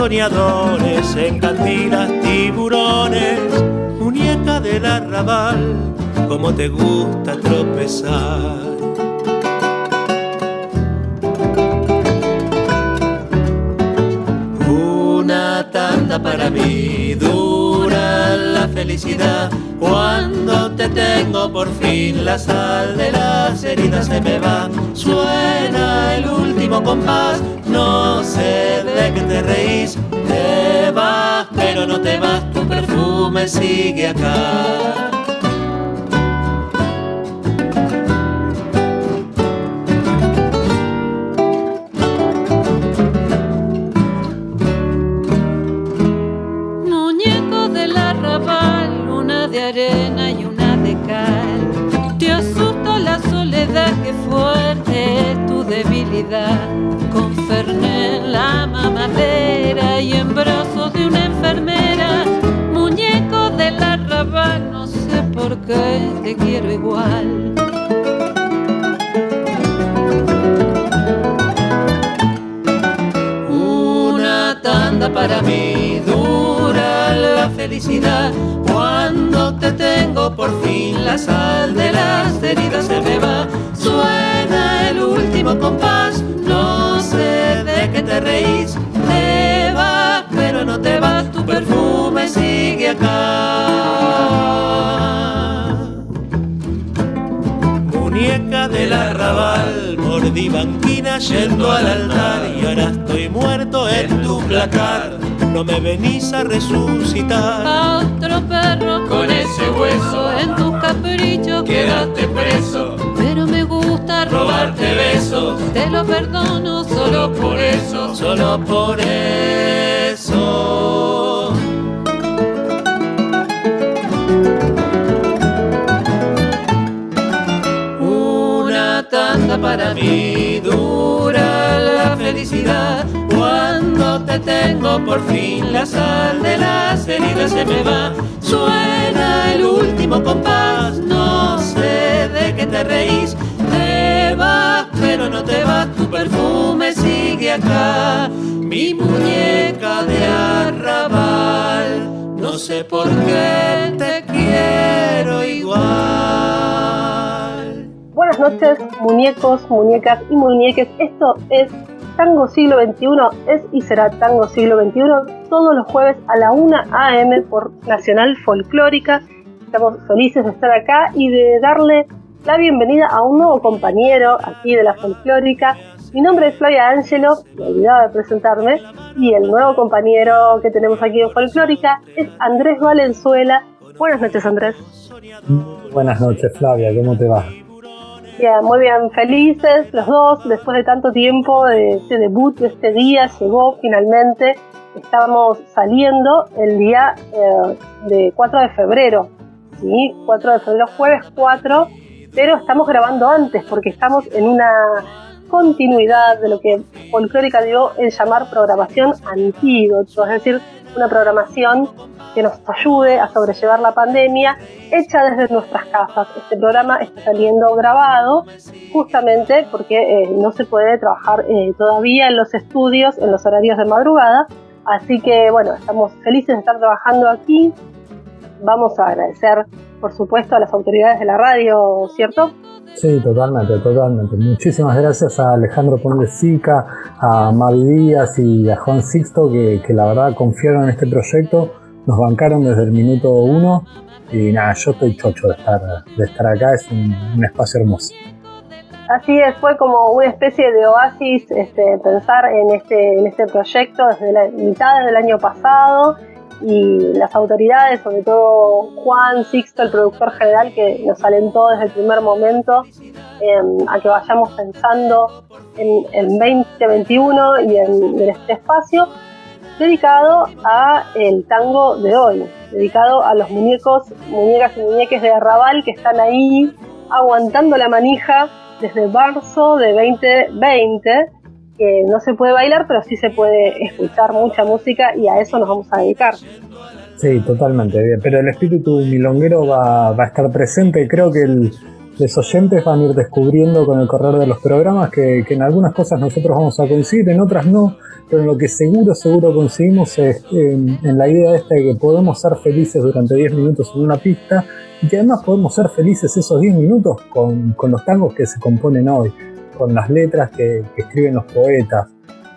Soñadores, en cantinas tiburones, muñeca del arrabal, como te gusta tropezar. Una tanda para mí, dura la felicidad tengo por fin la sal de las heridas se me va. Suena el último compás, no sé de qué te reís. Te vas, pero no te vas, tu perfume sigue acá. Sé por qué te quiero igual. Una tanda para mí dura la felicidad cuando te tengo por fin la sal de las heridas se me va suena el último compás. No sé de qué te reís, te vas, pero no te vas, tu perfume sigue acá. Del arrabal, mordí banquina yendo al altar y ahora estoy muerto en tu placar. No me venís a resucitar. A otro perro con ese hueso en tu capricho quédate preso robarte besos. Te lo perdono solo por eso, solo por eso. Para mí dura la felicidad. Cuando te tengo por fin la sal de las heridas se me va. Suena el último compás, no sé de qué te reís pero no te va, tu perfume sigue acá. Mi muñeca de arrabal, no sé por qué te quiero igual. Noches, muñecos, muñecas y muñeques. Esto es Tango Siglo XXI, es y será Tango Siglo XXI todos los jueves a la 1 a.m. por Nacional Folclórica. Estamos felices de estar acá y de darle la bienvenida a un nuevo compañero aquí de la folclórica. Mi nombre es Flavia Angelo, me olvidaba de presentarme, y el nuevo compañero que tenemos aquí en folclórica es Andrés Valenzuela. Buenas noches, Andrés. Buenas noches, Flavia, ¿cómo te va? Muy bien, felices los dos, después de tanto tiempo de este debut, de este día, llegó finalmente. Estábamos saliendo el día eh, de 4 de febrero, ¿sí? 4 de febrero, jueves 4 pero estamos grabando antes porque estamos en una continuidad de lo que Folclórica dio en llamar programación antídoto, es decir, una programación que nos ayude a sobrellevar la pandemia hecha desde nuestras casas. Este programa está saliendo grabado justamente porque eh, no se puede trabajar eh, todavía en los estudios en los horarios de madrugada. Así que bueno, estamos felices de estar trabajando aquí. Vamos a agradecer por supuesto, a las autoridades de la radio, ¿cierto? Sí, totalmente, totalmente. Muchísimas gracias a Alejandro Sica, a Mavi Díaz y a Juan Sixto que, la verdad confiaron en este proyecto, nos bancaron desde el minuto uno y nada, yo estoy chocho de estar, de estar acá, es un, espacio hermoso. Así es, fue como una especie de oasis este, pensar en este, en este proyecto desde la mitad del año pasado y las autoridades, sobre todo Juan Sixto, el productor general, que nos alentó desde el primer momento em, a que vayamos pensando en el 2021 y en, este espacio dedicado a el tango de hoy, dedicado a los muñecos, muñecas y muñeques de arrabal que están ahí aguantando la manija desde marzo de 2020 que no se puede bailar, pero sí se puede escuchar mucha música y a eso nos vamos a dedicar. Sí, totalmente bien. Pero el espíritu milonguero va, a estar presente. Creo que los oyentes van a ir descubriendo con el correr de los programas que, en algunas cosas nosotros vamos a coincidir, en otras no, pero en lo que seguro, seguro coincidimos es en, la idea esta de que podemos ser felices durante 10 minutos en una pista y que además podemos ser felices esos 10 minutos con los tangos que se componen hoy con las letras que, escriben los poetas.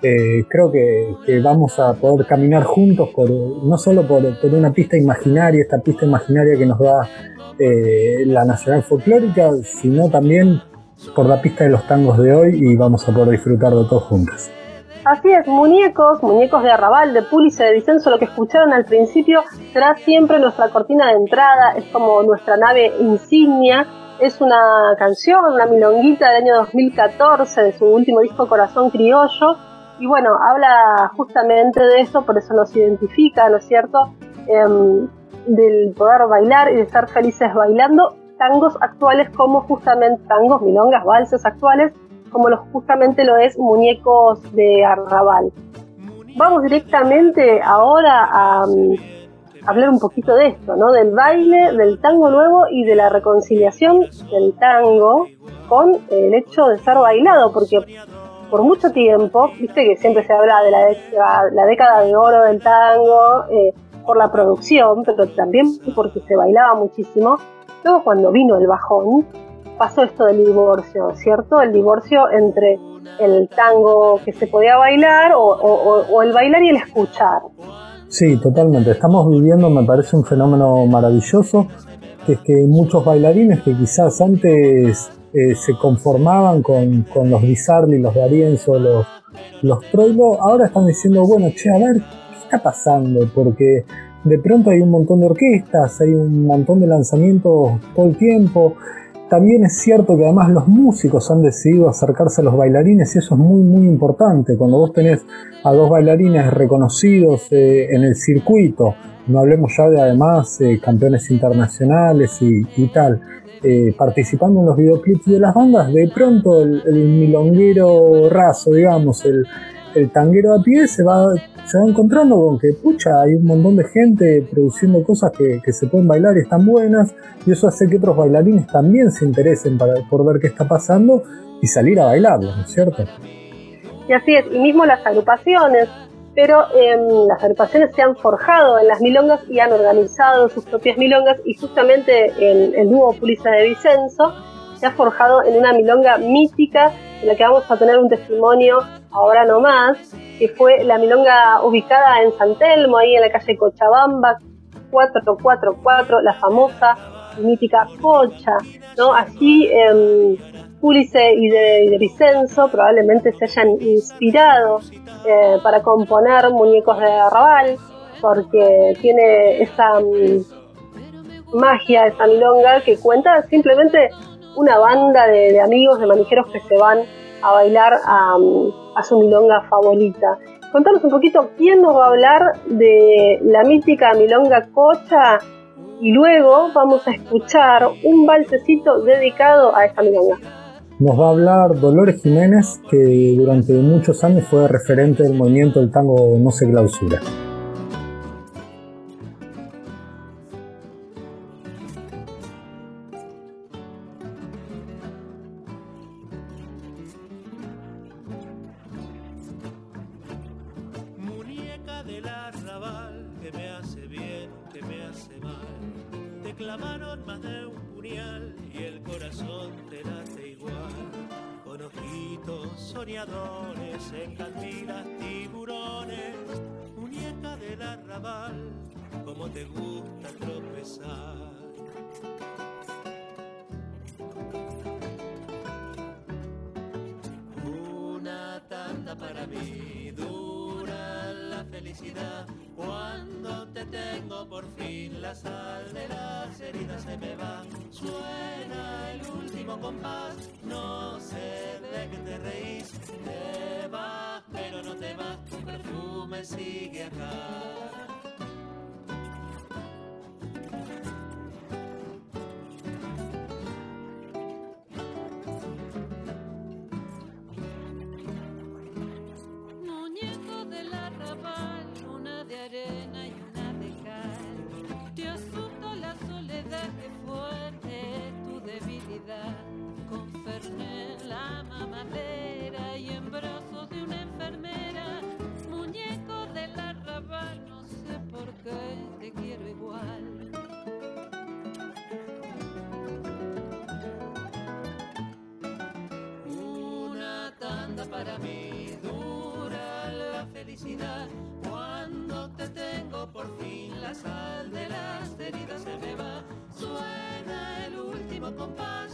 Eh, creo que, vamos a poder caminar juntos por, no solo por, una pista imaginaria, esta pista imaginaria que nos da eh, la Nacional Folclórica, sino también por la pista de los tangos de hoy y vamos a poder disfrutar de todos juntos. Así es, muñecos, muñecos de arrabal, de Pulice, de Vicenzo, lo que escucharon al principio será siempre nuestra cortina de entrada, es como nuestra nave insignia es una canción, una milonguita del año 2014 de su último disco Corazón Criollo. Y bueno, habla justamente de eso, por eso nos identifica, ¿no es cierto? Em, del poder bailar y de estar felices bailando tangos actuales como justamente tangos, milongas, valses actuales, como los, justamente lo es muñecos de arrabal. Vamos directamente ahora a hablar un poquito de esto, ¿no? Del baile, del tango nuevo y de la reconciliación del tango con el hecho de ser bailado, porque por mucho tiempo, viste que siempre se habla de la, la década de oro del tango, eh, por la producción, pero también porque se bailaba muchísimo. Luego cuando vino el bajón, pasó esto del divorcio, ¿cierto? El divorcio entre el tango que se podía bailar o el bailar y el escuchar. Sí, totalmente. Estamos viviendo, me parece, un fenómeno maravilloso, que es que muchos bailarines que quizás antes eh, se conformaban con, los Bizarli, los Darienzo, los, los Troilo, ahora están diciendo, bueno, che, a ver, ¿qué está pasando? Porque de pronto hay un montón de orquestas, hay un montón de lanzamientos todo el tiempo, también es cierto que además los músicos han decidido acercarse a los bailarines y eso es muy muy importante. Cuando vos tenés a dos bailarines reconocidos eh, en el circuito, no hablemos ya de además eh, campeones internacionales y, tal, eh, participando en los videoclips de las bandas, de pronto el, milonguero raso, digamos, el, el tanguero a pie se va se va encontrando con que, pucha, hay un montón de gente produciendo cosas que, se pueden bailar y están buenas, y eso hace que otros bailarines también se interesen para, por ver qué está pasando y salir a bailarlo, ¿no es cierto? Y así es, y mismo las agrupaciones, pero em, las agrupaciones se han forjado en las milongas y han organizado sus propias milongas, y justamente el, el dúo Pulisa de Vicenzo se ha forjado en una milonga mítica en la que vamos a tener un testimonio ahora no más, que fue la milonga ubicada en San Telmo, ahí en la calle Cochabamba, 444, la famosa y mítica Cocha, ¿no? Allí eh, Púlice y de, Vicenzo probablemente se hayan inspirado eh, para componer muñecos de arrabal, porque tiene esa mm, magia, esa milonga que cuenta simplemente una banda de, amigos, de manijeros que se van a bailar a, su milonga favorita. Contanos un poquito quién nos va a hablar de la mítica milonga cocha y luego vamos a escuchar un balsecito dedicado a esta milonga. Nos va a hablar Dolores Jiménez, que durante muchos años fue referente del movimiento del tango No se clausura. Compás,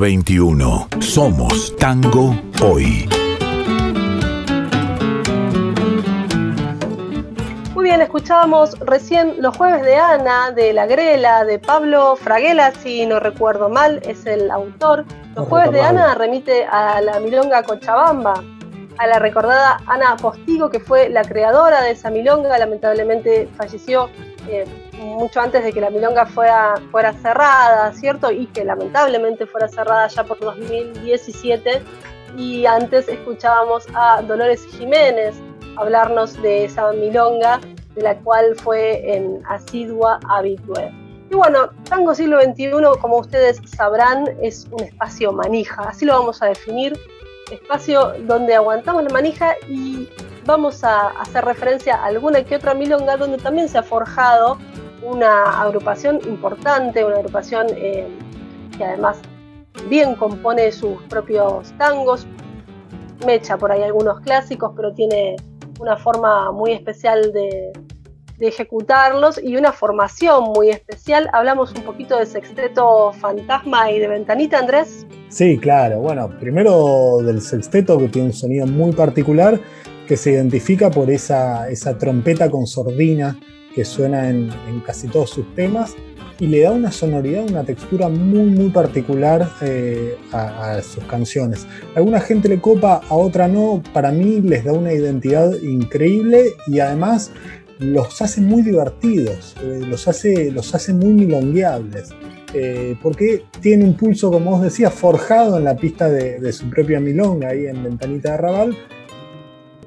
Siglo XXI. Somos Tango Hoy. Muy bien, escuchábamos recién Los Jueves de Ana, de La Grela, de Pablo Fraguela, si no recuerdo mal, es el autor. Los Jueves de Ana remite a la milonga Cochabamba, a la recordada Ana Postigo, que fue la creadora de esa milonga, lamentablemente falleció eh, mucho antes de que la milonga fuera, fuera cerrada, ¿cierto? Y que lamentablemente fuera cerrada ya por 2017. Y antes escuchábamos a Dolores Jiménez hablarnos de esa milonga, de la cual fue en asidua habitual. Y bueno, Tango Siglo XXI, como ustedes sabrán, es un espacio manija, así lo vamos a definir, espacio donde aguantamos la manija y vamos a hacer referencia a alguna que otra milonga donde también se ha forjado una agrupación importante, una agrupación eh, que además bien compone sus propios tangos, mecha por ahí algunos clásicos, pero tiene una forma muy especial de, ejecutarlos y una formación muy especial. Hablamos un poquito de sexteto fantasma y de ventanita, Andrés. Sí, claro. Bueno, primero del sexteto que tiene un sonido muy particular que se identifica por esa, esa trompeta con sordina que suena en, casi todos sus temas y le da una sonoridad, una textura muy muy particular eh, a, sus canciones. A alguna gente le copa, a otra no, para mí les da una identidad increíble y además los hace muy divertidos, eh, los, hace, los hace muy milongueables. Eh, porque tiene un pulso, como vos decías, forjado en la pista de, de su propia milonga, ahí en Ventanita de Arrabal,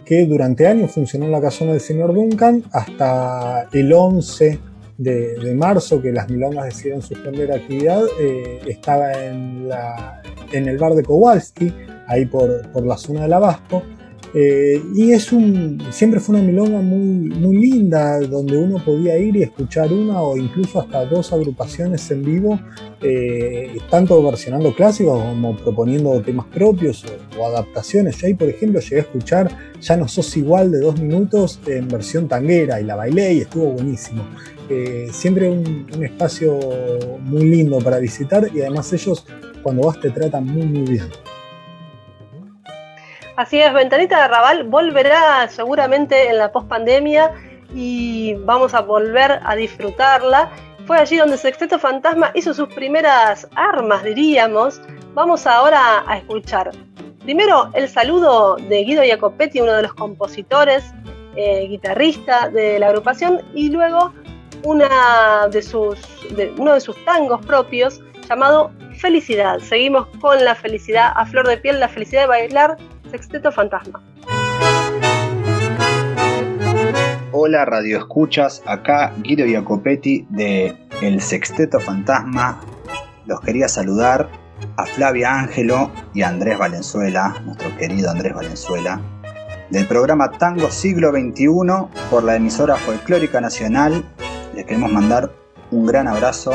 que durante años funcionó en la casona del señor Duncan hasta el 11 de, marzo que las milongas decidieron suspender actividad, eh, estaba en, la, en el bar de Kowalski, ahí por, por la zona del Abasto. Eh, y es un, siempre fue una milonga muy, muy linda, donde uno podía ir y escuchar una o incluso hasta dos agrupaciones en vivo, eh, tanto versionando clásicos como proponiendo temas propios o, adaptaciones. Yo ahí, por ejemplo, llegué a escuchar Ya no sos igual de dos minutos en versión tanguera y la bailé y estuvo buenísimo. Eh, siempre un, un, espacio muy lindo para visitar y además ellos cuando vas te tratan muy muy bien. Así es, Ventanita de Arrabal volverá seguramente en la pospandemia y vamos a volver a disfrutarla. Fue allí donde Sexteto Fantasma hizo sus primeras armas, diríamos. Vamos ahora a escuchar primero el saludo de Guido Jacopetti, uno de los compositores, eh, guitarrista de la agrupación, y luego uno de sus tangos propios llamado Felicidad. Seguimos con la felicidad a flor de piel, la felicidad de bailar Sexteto Fantasma. Hola Radio Escuchas, acá Guido Jacopetti de El Sexteto Fantasma. Los quería saludar a Flavia Ángelo y a Andrés Valenzuela, nuestro querido Andrés Valenzuela, del programa Tango Siglo XXI por la emisora Folclórica Nacional. Les queremos mandar un gran abrazo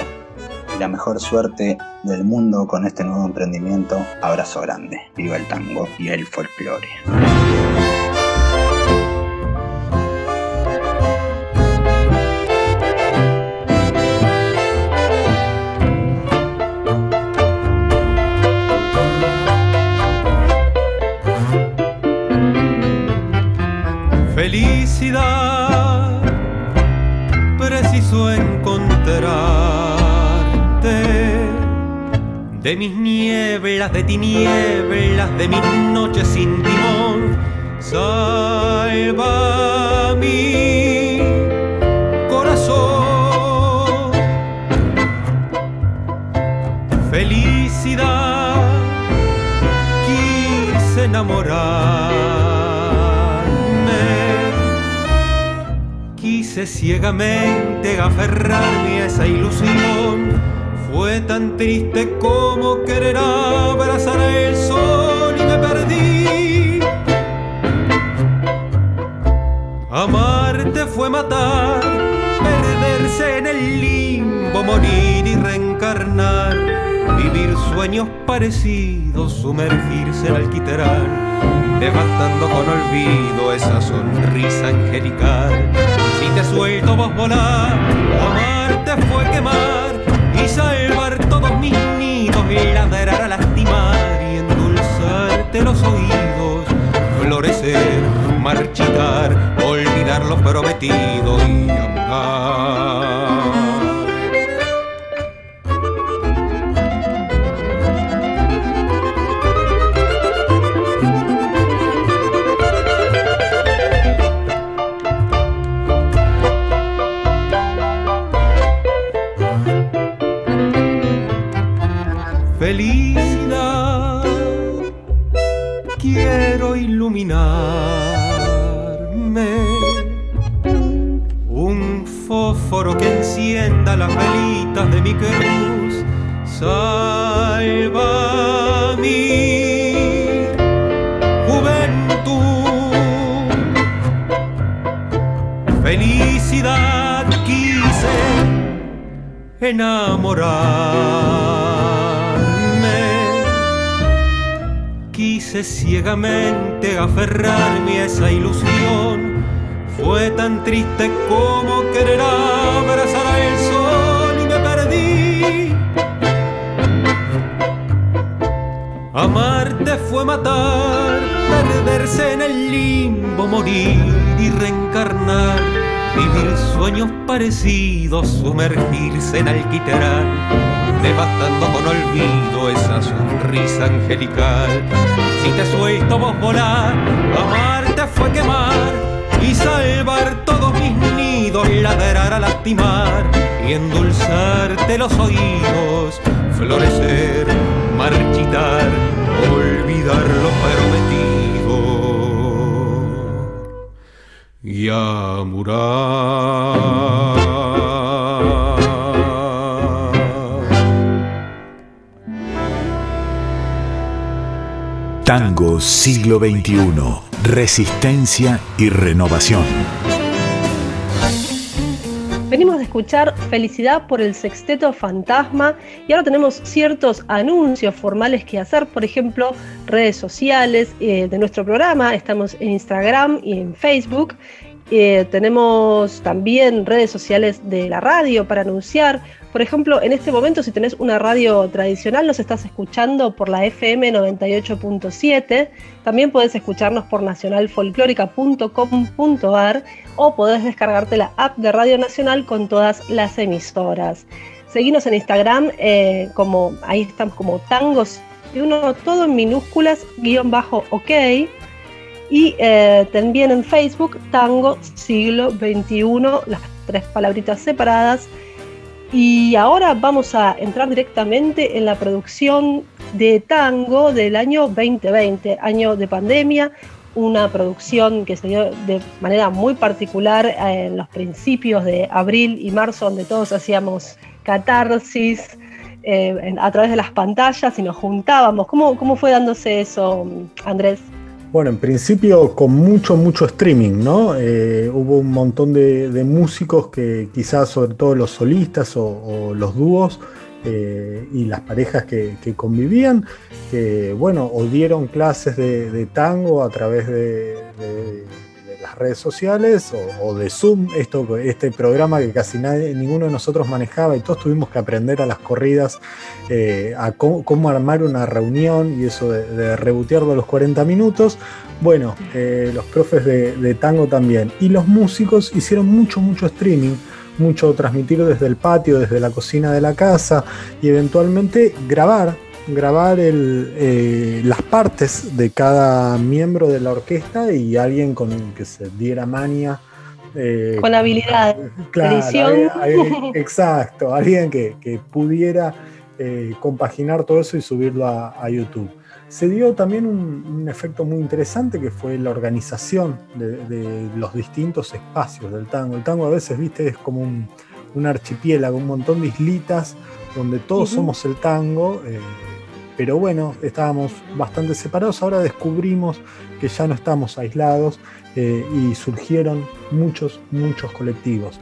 la mejor suerte del mundo con este nuevo emprendimiento. Abrazo grande. Viva el tango y el folclore. De mis nieblas, de tinieblas, de mis noches sin timón. Salva mi corazón. Felicidad, quise enamorarme. Quise ciegamente aferrarme a esa ilusión fue tan triste como querer abrazar el sol y me perdí. Amarte fue matar, perderse en el limbo, morir y reencarnar, vivir sueños parecidos, sumergirse en alquitrán, devastando con olvido esa sonrisa angelical. Si te suelto vos volar, amarte fue quemar los oídos, florecer, marchitar, olvidar lo prometido y amar. Aferrarme a esa ilusión. Fue tan triste como querer abrazar al sol y me perdí. Amarte fue matar, perderse en el limbo, morir y reencarnar, vivir sueños parecidos, sumergirse en alquitrán, devastando con olvido esa sonrisa angelical. Si te suelto vos volar, amarte fue quemar y salvar todos mis nidos, ladrar a lastimar y endulzarte los oídos, florecer, marchitar, olvidar lo prometido y amurar. Tango siglo XXI. Resistencia y renovación. Venimos de escuchar Felicidad por el Sexteto Fantasma y ahora tenemos ciertos anuncios formales que hacer, por ejemplo, redes sociales eh, de nuestro programa, estamos en Instagram y en Facebook. Eh, tenemos también redes sociales de la radio para anunciar. Por ejemplo, en este momento, si tenés una radio tradicional, nos estás escuchando por la FM 98.7. También podés escucharnos por nacionalfolclórica.com.ar o podés descargarte la app de Radio Nacional con todas las emisoras. Seguinos en Instagram, eh, como ahí estamos como tangos, y uno todo en minúsculas, guion bajo ok. Y eh, también en Facebook, Tango Siglo XXI, las tres palabritas separadas. Y ahora vamos a entrar directamente en la producción de tango del año 2020, año de pandemia, una producción que se dio de manera muy particular en los principios de abril y marzo, donde todos hacíamos catarsis eh, a través de las pantallas y nos juntábamos. ¿Cómo, cómo fue dándose eso, Andrés? Bueno, en principio con mucho, mucho streaming, ¿no? Eh, hubo un montón de, músicos que quizás, sobre todo los solistas o, los dúos eh, y las parejas que, convivían, que, bueno, o dieron clases de, tango a través de, redes sociales o, de Zoom, esto, este programa que casi nadie, ninguno de nosotros manejaba y todos tuvimos que aprender a las corridas eh, a cómo, armar una reunión y eso de, de rebotearlo a los 40 minutos. Bueno, eh, los profes de, de, tango también. Y los músicos hicieron mucho, mucho streaming, mucho transmitir desde el patio, desde la cocina de la casa y eventualmente grabar, grabar el, eh, las partes de cada miembro de la orquesta y alguien con que se diera mania. Eh, con habilidad. Claro. Alguien, exacto, alguien que, que pudiera eh, compaginar todo eso y subirlo a, a YouTube. Se dio también un, un, efecto muy interesante que fue la organización de, de, los distintos espacios del tango. El tango a veces, viste, es como un, un archipiélago, un montón de islitas donde todos uh -huh. somos el tango. Eh, pero bueno, estábamos bastante separados. Ahora descubrimos que ya no estamos aislados eh, y surgieron muchos, muchos colectivos.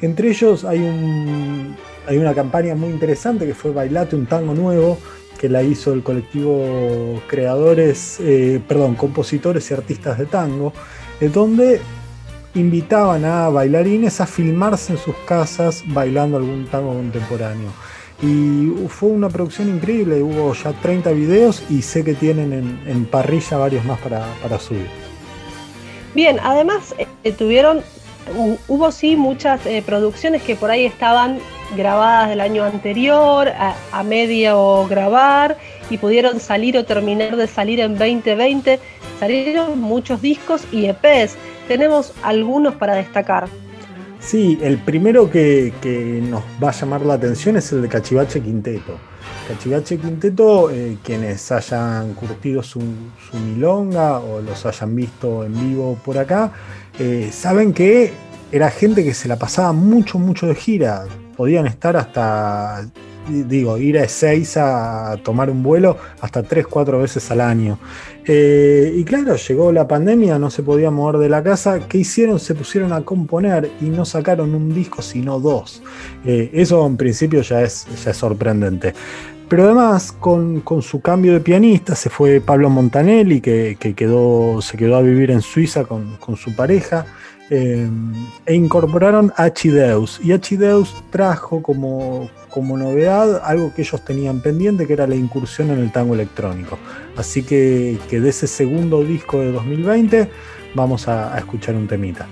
Entre ellos hay, un, hay una campaña muy interesante que fue Bailate un tango nuevo, que la hizo el colectivo Creadores, eh, perdón, Compositores y Artistas de Tango, donde invitaban a bailarines a filmarse en sus casas bailando algún tango contemporáneo. Y fue una producción increíble, hubo ya 30 videos y sé que tienen en, en parrilla varios más para, para subir. Bien, además eh, tuvieron, hubo sí muchas eh, producciones que por ahí estaban grabadas del año anterior, a, a, medio grabar, y pudieron salir o terminar de salir en 2020. Salieron muchos discos y EPs. Tenemos algunos para destacar. Sí, el primero que, nos va a llamar la atención es el de Cachivache Quinteto. Cachivache Quinteto, eh, quienes hayan curtido su, su, milonga o los hayan visto en vivo por acá, eh, saben que era gente que se la pasaba mucho, mucho de gira. Podían estar hasta, digo, ir a Ezeiza a tomar un vuelo hasta 3, 4 veces al año. Eh, y claro, llegó la pandemia, no se podía mover de la casa. ¿Qué hicieron? Se pusieron a componer y no sacaron un disco, sino dos. Eh, eso en principio ya es, ya es sorprendente. Pero además, con, su cambio de pianista, se fue Pablo Montanelli, que, quedó, se quedó a vivir en Suiza con, su pareja, eh, e incorporaron a Achideus. Y Achideus trajo como, como novedad algo que ellos tenían pendiente, que era la incursión en el tango electrónico. Así que, de ese segundo disco de 2020 vamos a escuchar un temita.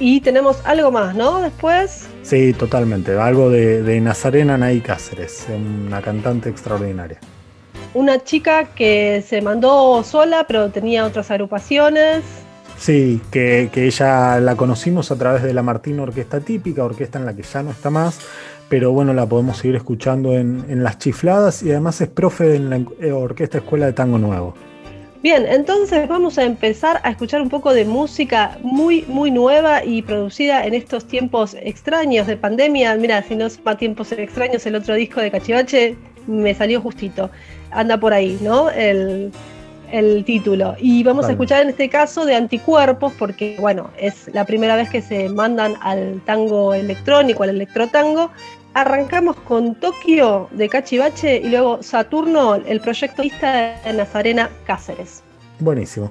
Y tenemos algo más, ¿no? Después. Sí, totalmente. Algo de, Nazarena Nay Cáceres, una cantante extraordinaria. Una chica que se mandó sola, pero tenía otras agrupaciones. Sí, que, ella la conocimos a través de la Martín Orquesta Típica, orquesta en la que ya no está más, pero bueno, la podemos seguir escuchando en, en Las Chifladas y además es profe en la Orquesta Escuela de Tango Nuevo. Bien, entonces vamos a empezar a escuchar un poco de música muy, muy nueva y producida en estos tiempos extraños de pandemia. Mira, si no es para tiempos extraños, el otro disco de Cachivache me salió justito. Anda por ahí, ¿no? El, título. Y vamos a escuchar en este caso de Anticuerpos, porque, bueno, es la primera vez que se mandan al tango electrónico, al electrotango, Arrancamos con Tokio de Cachivache y luego Saturno, el proyecto de Nazarena Cáceres. Buenísimo.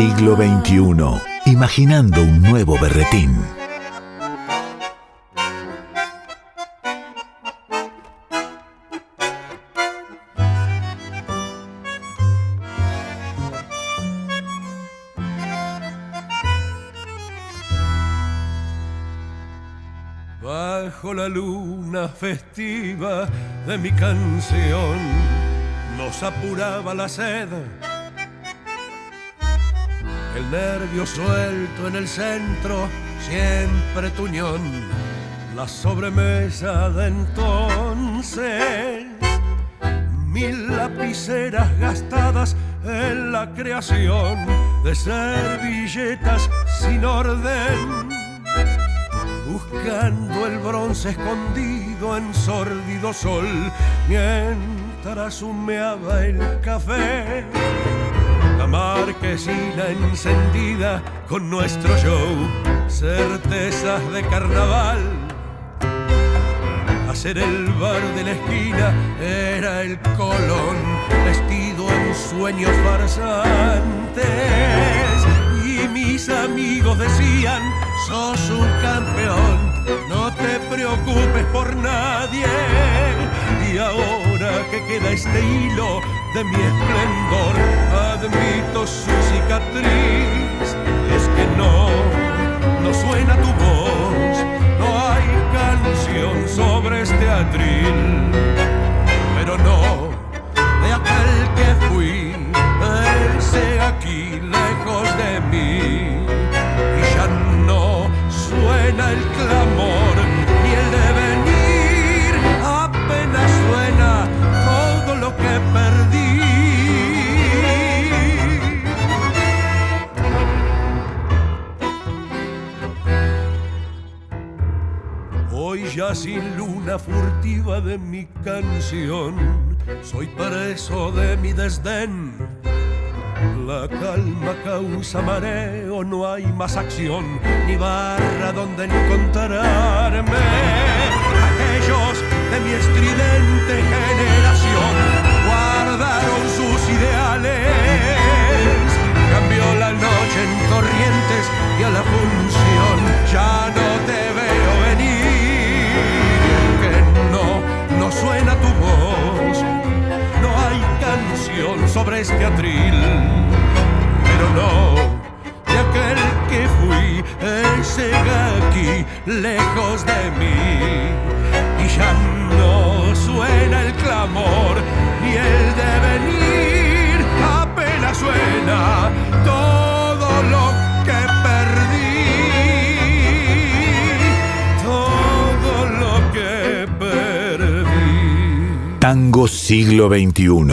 Siglo XXI. Imaginando un nuevo berretín. Bajo la luna festiva de mi canción nos apuraba la sed. El nervio suelto en el centro, siempre tuñón. La sobremesa de entonces, mil lapiceras gastadas en la creación de servilletas sin orden buscando el bronce escondido en sórdido sol, mientras humeaba el café. Marquesina encendida con nuestro show, certezas de carnaval. Hacer el bar de la esquina era el colón, vestido en sueños farsantes. Y mis amigos decían, sos un campeón, no te preocupes por nadie. Y ahora que queda este hilo de mi esplendor, admito su cicatriz. Es que no, no suena tu voz, no hay canción sobre este atril. Pero no, de aquel que fui, ese aquí lejos de mí. Y ya no suena el clamor ya sin luna furtiva de mi canción, soy preso de mi desdén. La calma causa mareo, no hay más acción, ni barra donde encontrarme. Aquellos de mi estridente generación guardaron sus ideales. Cambió la noche en corrientes y a la función ya no te suena tu voz, no hay canción sobre este atril, pero no de aquel que fui, ese aquí lejos de mí, y ya no suena el clamor ni el devenir, apenas suena todo lo Tango siglo XXI.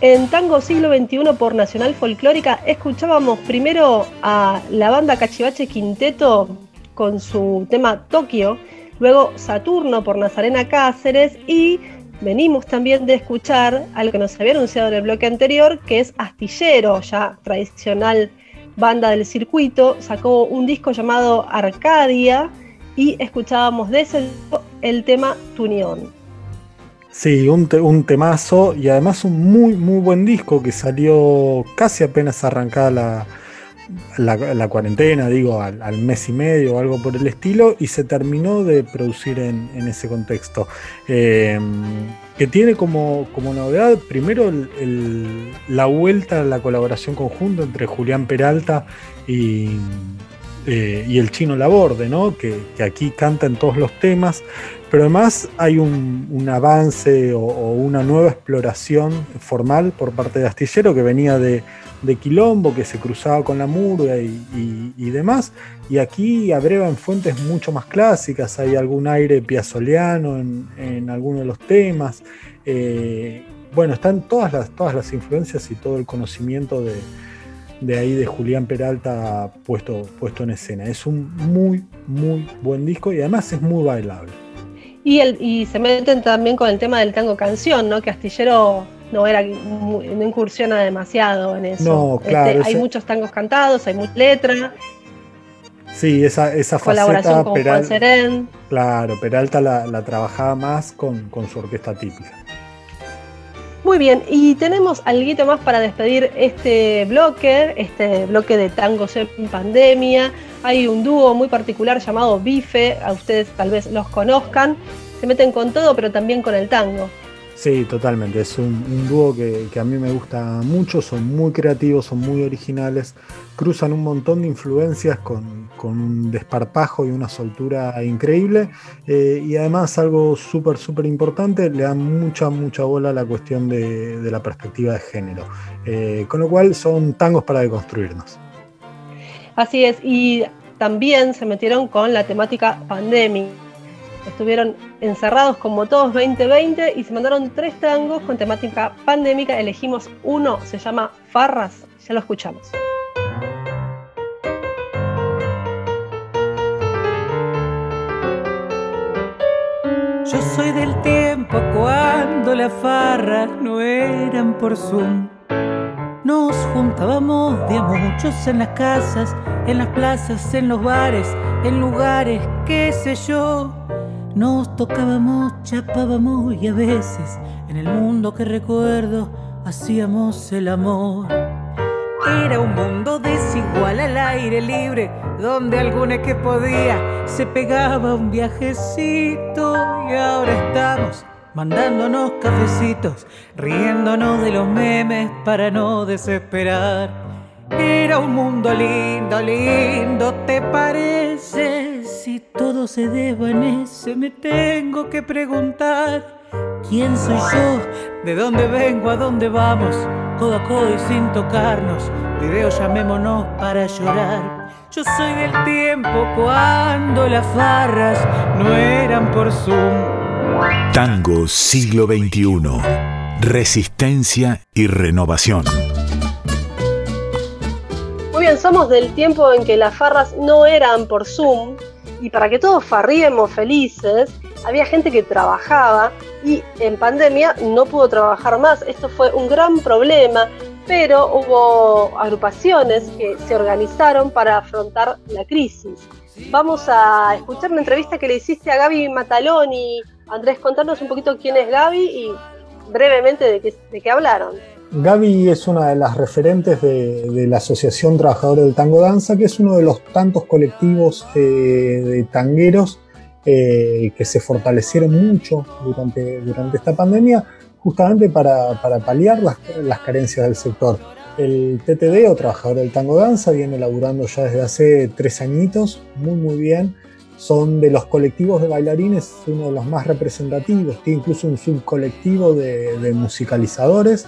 En Tango Siglo XXI por Nacional Folclórica escuchábamos primero a la banda Cachivache Quinteto con su tema Tokio, luego Saturno por Nazarena Cáceres y venimos también de escuchar algo que nos había anunciado en el bloque anterior, que es Astillero, ya tradicional banda del circuito, sacó un disco llamado Arcadia y escuchábamos de ese el tema Tunión. Sí, un, un temazo y además un muy, muy buen disco que salió casi apenas arrancada la, la, cuarentena, digo, al, mes y medio o algo por el estilo, y se terminó de producir en, ese contexto. Eh, que tiene como, como novedad, primero, la vuelta a la colaboración conjunta entre Julián Peralta y, eh, y el chino Laborde, ¿no? que, aquí canta en todos los temas. Pero además hay un, avance o, una nueva exploración formal por parte de Astillero que venía de, de Quilombo, que se cruzaba con la murga y, demás. Y aquí abreva en fuentes mucho más clásicas, hay algún aire piazzoleano en, en algunos de los temas. Eh, bueno, están todas las, todas las influencias y todo el conocimiento de, de ahí de Julián Peralta puesto, puesto en escena. Es un muy, muy buen disco y además es muy bailable. Y, el, y se meten también con el tema del tango canción, ¿no? Que Astillero no era no incursiona demasiado en eso. No, Este, claro, hay ese- muchos tangos cantados, hay mucha letra, Sí, esa, esa colaboración faceta con Peral- Juan Serén. claro, Peralta la, la trabajaba más con, con su orquesta típica. Muy bien, y tenemos algo más para despedir este bloque, este bloque de tangos en pandemia. Hay un dúo muy particular llamado Bife, a ustedes tal vez los conozcan. Se meten con todo, pero también con el tango. Sí, totalmente. Es un, dúo que, a mí me gusta mucho, son muy creativos, son muy originales, cruzan un montón de influencias con, un desparpajo y una soltura increíble. eh, y además algo súper, súper importante, le dan mucha, mucha bola a la cuestión de, de la perspectiva de género. Eh, con lo cual son tangos para deconstruirnos. Así es, y también se metieron con la temática pandemia. Estuvieron encerrados como todos 2020 y se mandaron tres tangos con temática pandémica. Elegimos uno, se llama Farras. Ya lo escuchamos. Yo soy del tiempo cuando las farras no eran por Zoom. Nos juntábamos de a muchos en las casas, en las plazas, en los bares, en lugares, qué sé yo. Nos tocábamos, chapábamos y a veces en el mundo que recuerdo hacíamos el amor. Era un mundo desigual al aire libre, donde alguna que podía se pegaba un viajecito y ahora estamos mandándonos cafecitos, riéndonos de los memes para no desesperar. Era un mundo lindo, lindo, ¿te parece? Si todo se desvanece, me tengo que preguntar. ¿Quién soy yo? ¿De dónde vengo? ¿A dónde vamos? Codo a codo y sin tocarnos. Video llamémonos para llorar. Yo soy del tiempo cuando las farras no eran por Zoom. Tango siglo XXI. Resistencia y renovación. Bien, somos del tiempo en que las farras no eran por Zoom y para que todos farriemos felices, había gente que trabajaba y en pandemia no pudo trabajar más. Esto fue un gran problema, pero hubo agrupaciones que se organizaron para afrontar la crisis. Vamos a escuchar una entrevista que le hiciste a Gaby Mataloni. Andrés, contanos un poquito quién es Gaby y brevemente de qué, de qué hablaron. Gaby es una de las referentes de, de la Asociación Trabajadora del Tango Danza, que es uno de los tantos colectivos eh, de tangueros eh, que se fortalecieron mucho durante, durante esta pandemia, justamente para, para paliar las, las, carencias del sector. El TTD o Trabajador del Tango Danza viene laburando ya desde hace tres añitos, muy muy bien. Son de los colectivos de bailarines uno de los más representativos, tiene incluso un subcolectivo de, de musicalizadores.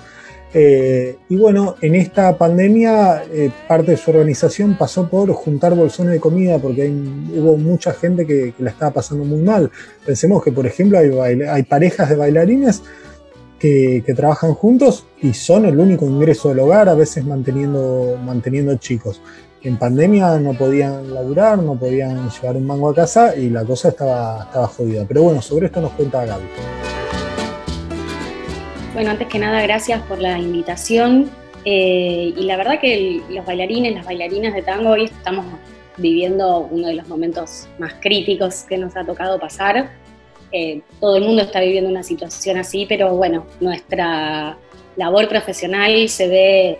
Eh, y bueno, en esta pandemia eh, parte de su organización pasó por juntar bolsones de comida porque hay- hubo mucha gente que, que la estaba pasando muy mal. Pensemos que, por ejemplo, hay, baila- hay parejas de bailarines que, que trabajan juntos y son el único ingreso del hogar, a veces manteniendo, manteniendo chicos. En pandemia no podían laburar, no podían llevar un mango a casa y la cosa estaba, estaba jodida. Pero bueno, sobre esto nos cuenta Gaby. Bueno, antes que nada, gracias por la invitación. Eh, y la verdad que el- los bailarines, las bailarinas de tango, hoy estamos viviendo uno de los momentos más críticos que nos ha tocado pasar. Eh, todo el mundo está viviendo una situación así, pero bueno, nuestra labor profesional se ve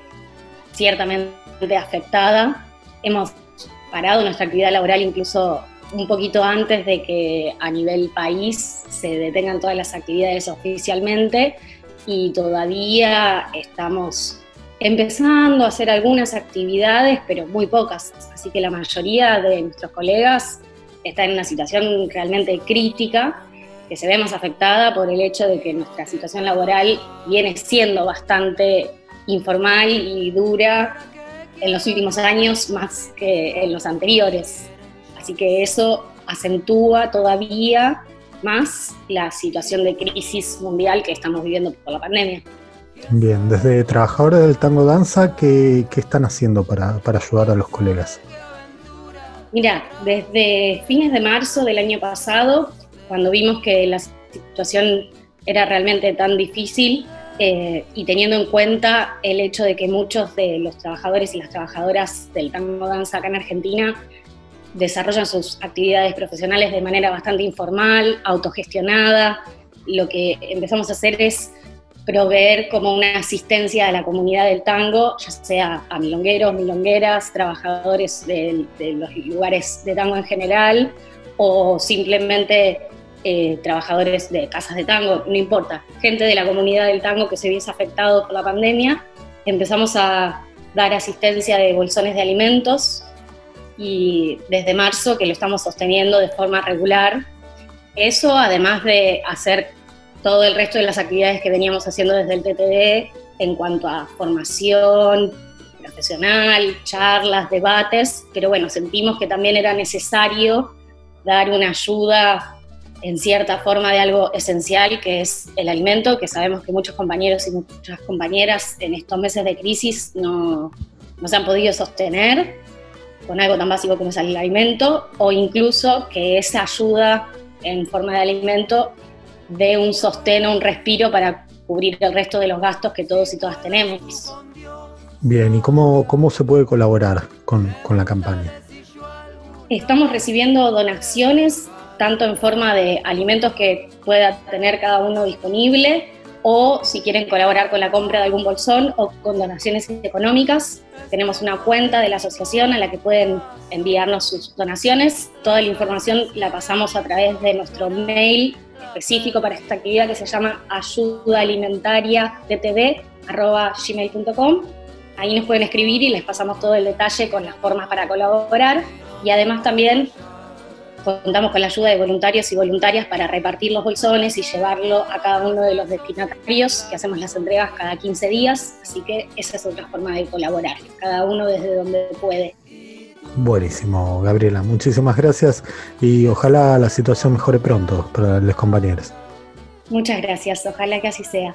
ciertamente afectada. Hemos parado nuestra actividad laboral incluso un poquito antes de que a nivel país se detengan todas las actividades oficialmente y todavía estamos empezando a hacer algunas actividades, pero muy pocas. Así que la mayoría de nuestros colegas está en una situación realmente crítica, que se ve más afectada por el hecho de que nuestra situación laboral viene siendo bastante informal y dura en los últimos años más que en los anteriores. Así que eso acentúa todavía más la situación de crisis mundial que estamos viviendo por la pandemia. Bien, desde trabajadores del tango danza, ¿qué, qué están haciendo para, para ayudar a los colegas? Mira, desde fines de marzo del año pasado, cuando vimos que la situación era realmente tan difícil eh, y teniendo en cuenta el hecho de que muchos de los trabajadores y las trabajadoras del tango danza acá en Argentina desarrollan sus actividades profesionales de manera bastante informal, autogestionada, lo que empezamos a hacer es proveer como una asistencia a la comunidad del tango, ya sea a milongueros, milongueras, trabajadores de, los lugares de tango en general o simplemente eh, trabajadores de casas de tango, no importa, gente de la comunidad del tango que se viese afectado por la pandemia. Empezamos a dar asistencia de bolsones de alimentos y desde marzo que lo estamos sosteniendo de forma regular. Eso además de hacer todo el resto de las actividades que veníamos haciendo desde el TTD en cuanto a formación profesional, charlas, debates, pero bueno, sentimos que también era necesario dar una ayuda en cierta forma de algo esencial que es el alimento, que sabemos que muchos compañeros y muchas compañeras en estos meses de crisis no, no se han podido sostener con algo tan básico como es el alimento, o incluso que esa ayuda en forma de alimento dé un sostén o un respiro para cubrir el resto de los gastos que todos y todas tenemos. Bien, ¿y cómo, cómo se puede colaborar con, con la campaña? Estamos recibiendo donaciones tanto en forma de alimentos que pueda tener cada uno disponible o si quieren colaborar con la compra de algún bolsón o con donaciones económicas. Tenemos una cuenta de la asociación a la que pueden enviarnos sus donaciones. Toda la información la pasamos a través de nuestro mail específico para esta actividad que se llama ayudaalimentaria.ttv.gmail.com. Ahí nos pueden escribir y les pasamos todo el detalle con las formas para colaborar. Y además también contamos con la ayuda de voluntarios y voluntarias para repartir los bolsones y llevarlo a cada uno de los destinatarios, que hacemos las entregas cada 15 días, así que esa es otra forma de colaborar, cada uno desde donde puede. Buenísimo, Gabriela, muchísimas gracias y ojalá la situación mejore pronto para los compañeros. Muchas gracias, ojalá que así sea.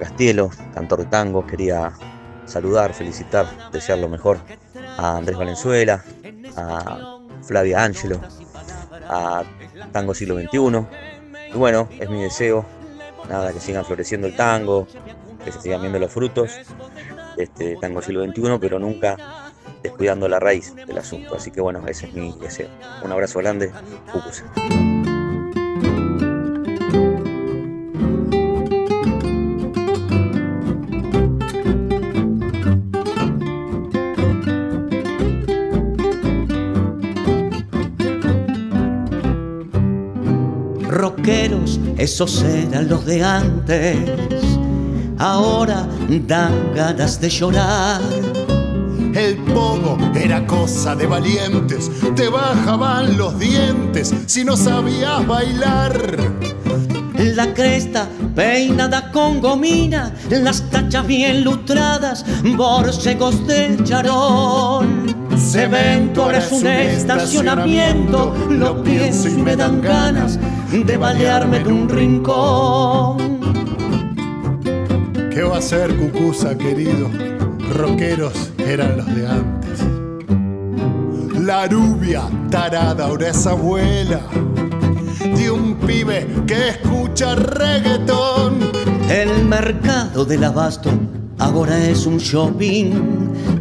Castielo, cantor de tango, quería saludar, felicitar, desear lo mejor a Andrés Valenzuela, a Flavia Ángelo, a Tango Siglo XXI. Y bueno, es mi deseo, nada, que sigan floreciendo el tango, que se sigan viendo los frutos de este Tango Siglo XXI, pero nunca descuidando la raíz del asunto. Así que bueno, ese es mi deseo. Un abrazo grande, Cucusa. Esos eran los de antes. Ahora dan ganas de llorar. El pogo era cosa de valientes, te bajaban los dientes si no sabías bailar. La cresta peinada con gomina, las tachas bien lustradas, borcegos del charol. Cemento ahora es un estacionamiento, lo pienso y me dan ganas de balearme en un rincón. ¿Qué va a ser Cucusa, querido? Rockeros eran los de antes. La rubia tarada ahora es abuela de un pibe que escucha reggaetón. El mercado del abasto ahora es un shopping,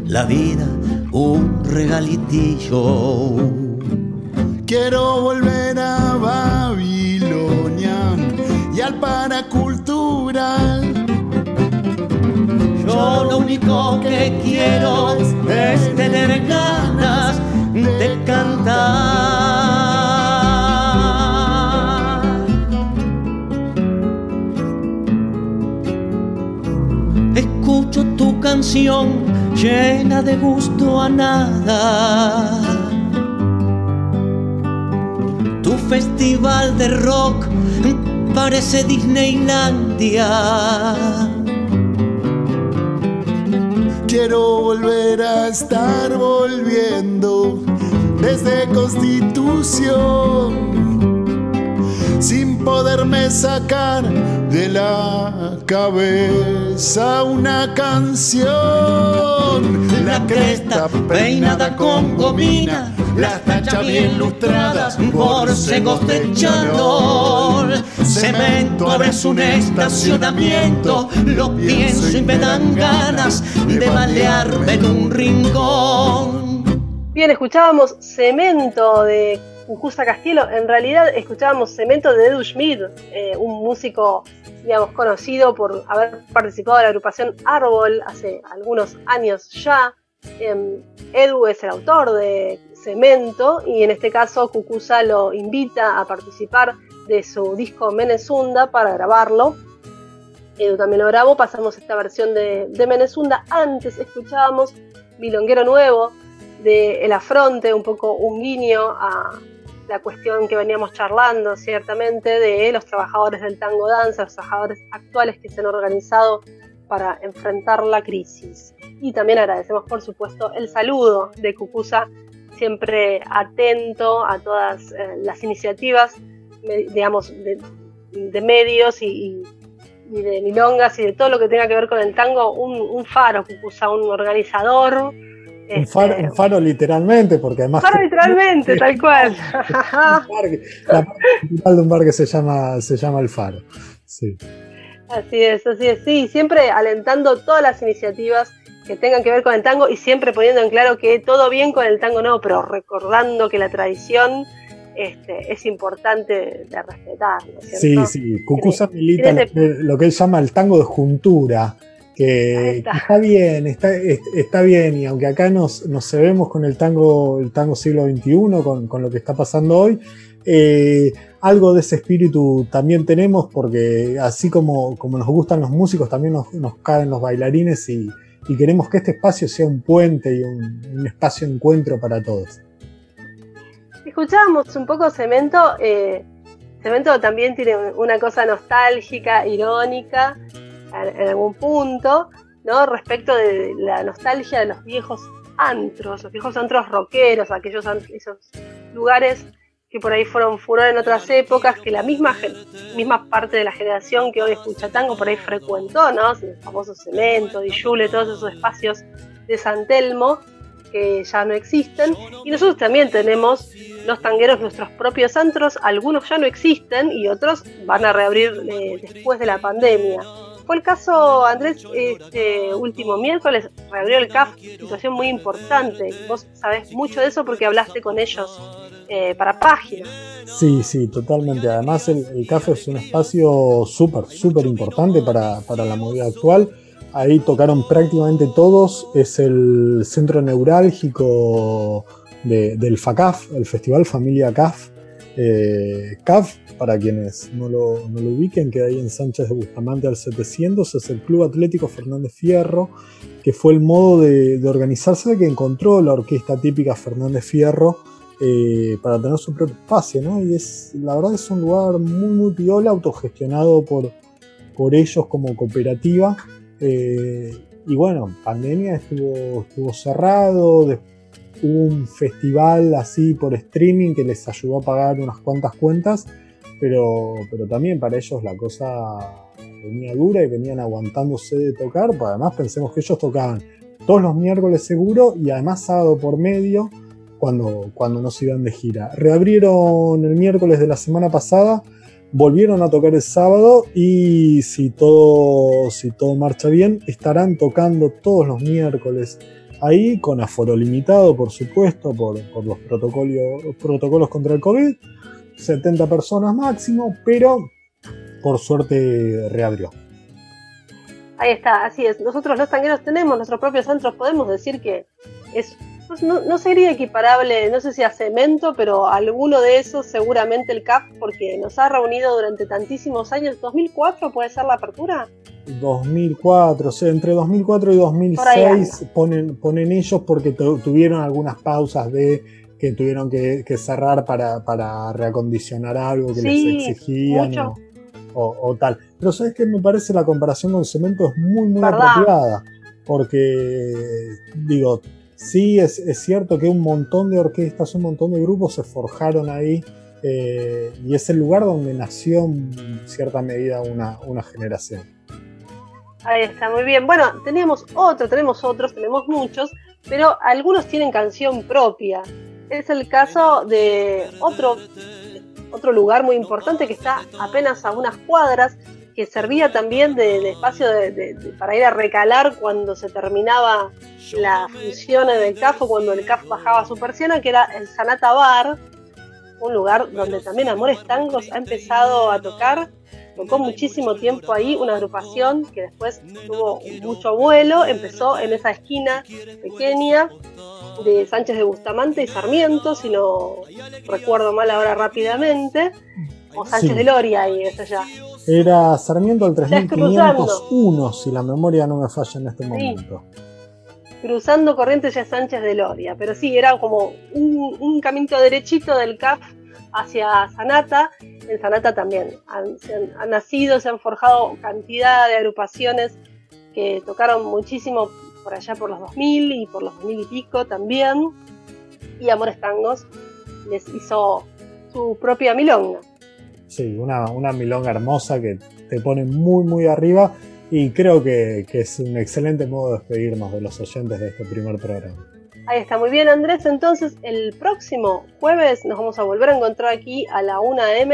la vida un regalitillo. Quiero volver a Babilonia y al paracultural. Yo lo único que quiero es tener ganas de cantar. Escucho tu canción llena de gusto a nada. Tu festival de rock parece Disneylandia. Quiero volver a estar volviendo desde Constitución sin poderme sacar de la cabeza una canción. La cresta peinada con gomina, las tachas bien lustradas, borcegos de charol. Cemento ahora es un estacionamiento, lo pienso y me dan ganas de balearme en un rincón. Bien, escuchábamos Cemento de Cucusa Castielo. En realidad escuchábamos Cemento de Edu Schmid, eh, un músico, digamos, conocido por haber participado de la agrupación Árbol hace algunos años ya. Eh, Edu es el autor de Cemento y en este caso Cucusa lo invita a participar de su disco Menezunda para grabarlo. Edu también lo grabó, pasamos esta versión de, de Menezunda. Antes escuchábamos Milonguero Nuevo de El Afronte, un poco un guiño a la cuestión que veníamos charlando, ciertamente, de los trabajadores del tango danza, los trabajadores actuales que se han organizado para enfrentar la crisis. Y también agradecemos, por supuesto, el saludo de Cucusa, siempre atento a todas eh, las iniciativas, digamos, de, de medios y, y- y de milongas y de todo lo que tenga que ver con el tango, un, un faro, Cucusa, un organizador. Un faro, un faro literalmente, porque además Faro literalmente, tal cual. la parte principal de un bar que se llama, se llama El Faro. Sí. Así es, así es, sí, siempre alentando todas las iniciativas que tengan que ver con el tango y siempre poniendo en claro que todo bien con el tango no, pero recordando que la tradición este, es importante de respetar, ¿no es Sí, sí. Cucusa milita lo que, lo que él llama el tango de juntura, que está. que está bien, está, es- está bien, y aunque acá nos, nos cebemos con el tango, el tango siglo XXI, con, con lo que está pasando hoy, eh, algo de ese espíritu también tenemos, porque así como, como nos gustan los músicos, también nos, caben los bailarines y, queremos que este espacio sea un puente y un, espacio de encuentro para todos. Escuchábamos un poco Cemento. eh, Cemento también tiene una cosa nostálgica, irónica, en, algún punto, ¿no? Respecto de la nostalgia de los viejos antros, los viejos antros rockeros, aquellos esos lugares que por ahí fueron furor en otras épocas, que la misma, misma parte de la generación que hoy escucha tango por ahí frecuentó, ¿no? El famoso Cemento, Dijule, todos esos espacios de San Telmo que ya no existen. Y nosotros también tenemos los tangueros, nuestros propios antros, algunos ya no existen y otros van a reabrir eh, después de la pandemia. Fue el caso, Andrés, este último miércoles reabrió el CAF, situación muy importante. Vos sabés mucho de eso porque hablaste con ellos eh, para páginas. Sí, sí, totalmente. Además, el, el es un espacio súper, súper importante para, para la movida actual. Ahí tocaron prácticamente todos. Es el centro neurálgico de- del FACAF, el Festival Familia CAF. Eh, CAF, para quienes no lo, no lo ubiquen, queda ahí en Sánchez de Bustamante al 700, es el Club Atlético Fernández Fierro, que fue el modo de, de organizarse que encontró la orquesta típica Fernández Fierro eh, para tener su propio espacio, ¿no? Y es, la verdad es un lugar muy, muy piola, autogestionado por, por ellos como cooperativa. Eh, y bueno, pandemia estuvo, estuvo cerrado, hubo un festival así por streaming que les ayudó a pagar unas cuantas cuentas, pero, pero también para ellos la cosa venía dura y venían aguantándose de tocar, pues además pensemos que ellos tocaban todos los miércoles seguro y además sábado por medio cuando, cuando no se iban de gira. Reabrieron el miércoles de la semana pasada, volvieron a tocar el sábado y si todo, si todo marcha bien, estarán tocando todos los miércoles ahí con aforo limitado, por supuesto, por, por los protocolos, protocolos contra el COVID. 70 personas máximo, pero por suerte reabrió. Ahí está, así es. Nosotros los tangueros tenemos nuestros propios centros, podemos decir que es pues no, no sería equiparable, no sé si a cemento, pero alguno de esos seguramente el CAF, porque nos ha reunido durante tantísimos años. ¿2004 puede ser la apertura? 2004, o sea, entre 2004 y Por ahí 2006 ponen, ponen ellos porque tu- tuvieron algunas pausas de que tuvieron que, que cerrar para, para reacondicionar algo que Sí, les exigían o, o- o tal. Pero sabes que me parece la comparación con cemento es muy, muy ¿Verdad? apropiada. Porque, digo, sí es, cierto que un montón de orquestas, un montón de grupos se forjaron ahí. eh, y es el lugar donde nació en cierta medida una, generación. Ahí está, muy bien. Bueno, teníamos otro, tenemos otros, tenemos muchos, pero algunos tienen canción propia. Es el caso de otro, otro lugar muy importante que está apenas a unas cuadras, que servía también de, de espacio de- de- para ir a recalar cuando se terminaba la función del CAF o cuando el CAF bajaba su persiana, que era el Sanata Bar, un lugar donde también Amores Tangos ha empezado a tocar tocó muchísimo tiempo ahí, una agrupación que después tuvo mucho vuelo, empezó en esa esquina pequeña de Sánchez de Bustamante y Sarmiento, si no recuerdo mal ahora rápidamente, o Sánchez Sí. de Loria y eso ya. Era Sarmiento al cruzando. 3501, si la memoria no me falla en este momento. Cruzando Corrientes ya Sánchez de Loria, pero sí, era como un, un caminito derechito del CAF hacia Sanata. En Sanata también han, se han, han nacido, se han forjado cantidad de agrupaciones que tocaron muchísimo por allá por los 2000 y por los 2000 y pico también. Y Amores Tangos les hizo su propia milonga. Sí, una, una milonga hermosa que te pone muy, muy arriba y creo que, que es un excelente modo de despedirnos de los oyentes de este primer programa. Ahí está, muy bien Andrés. Entonces el próximo jueves nos vamos a volver a encontrar aquí a la 1 am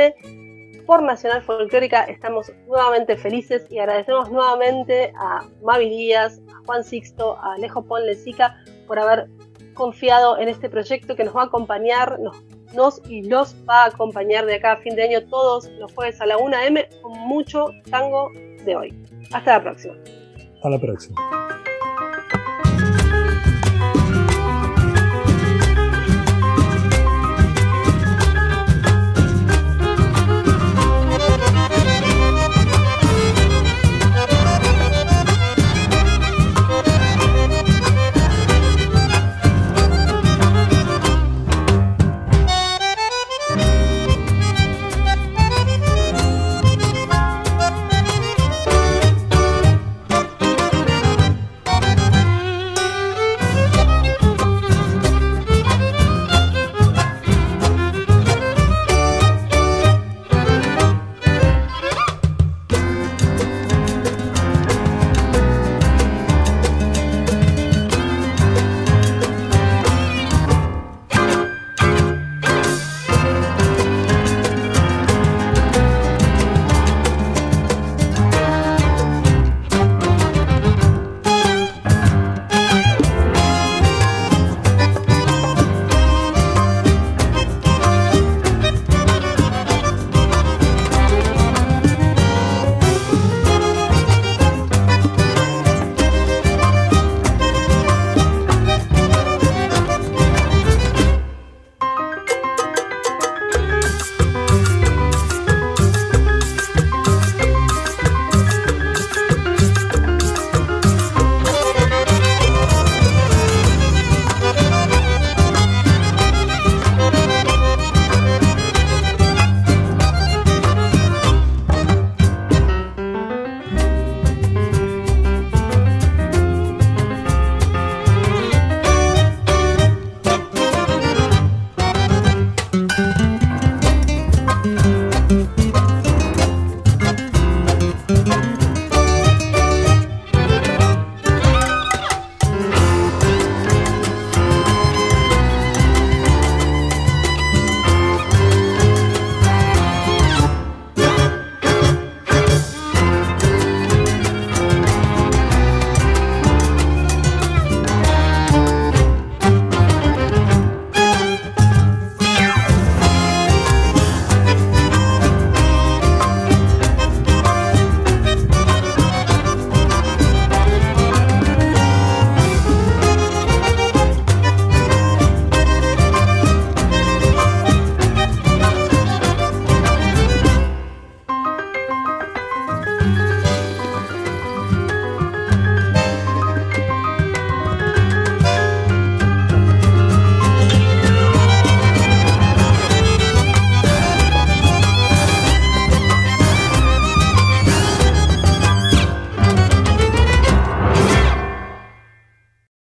por Nacional Folclórica. Estamos nuevamente felices y agradecemos nuevamente a Mavi Díaz, a Juan Sixto, a Alejo Ponlecica por haber confiado en este proyecto que nos va a acompañar, nos y los va a acompañar de acá a fin de año todos los jueves a la 1 am con mucho tango de hoy. Hasta la próxima. Hasta la próxima.